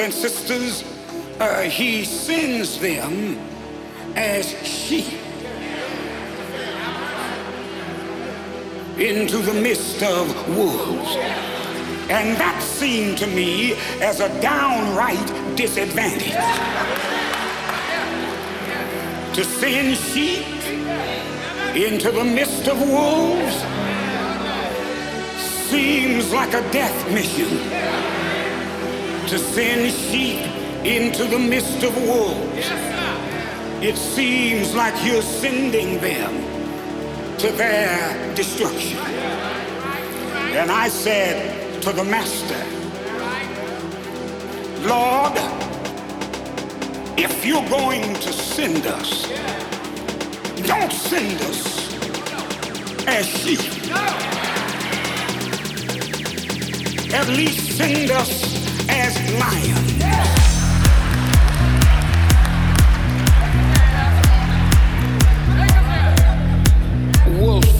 and sisters, uh, he sends them as sheep into the midst of wolves. And that seemed to me as a downright disadvantage. to send sheep into the midst of wolves seems like a death mission. To send sheep into the midst of wolves, it seems like you're sending them to their destruction. And I said to the master, Lord, if you're going to send us, don't send us as sheep. At least send us as lions. Wolf.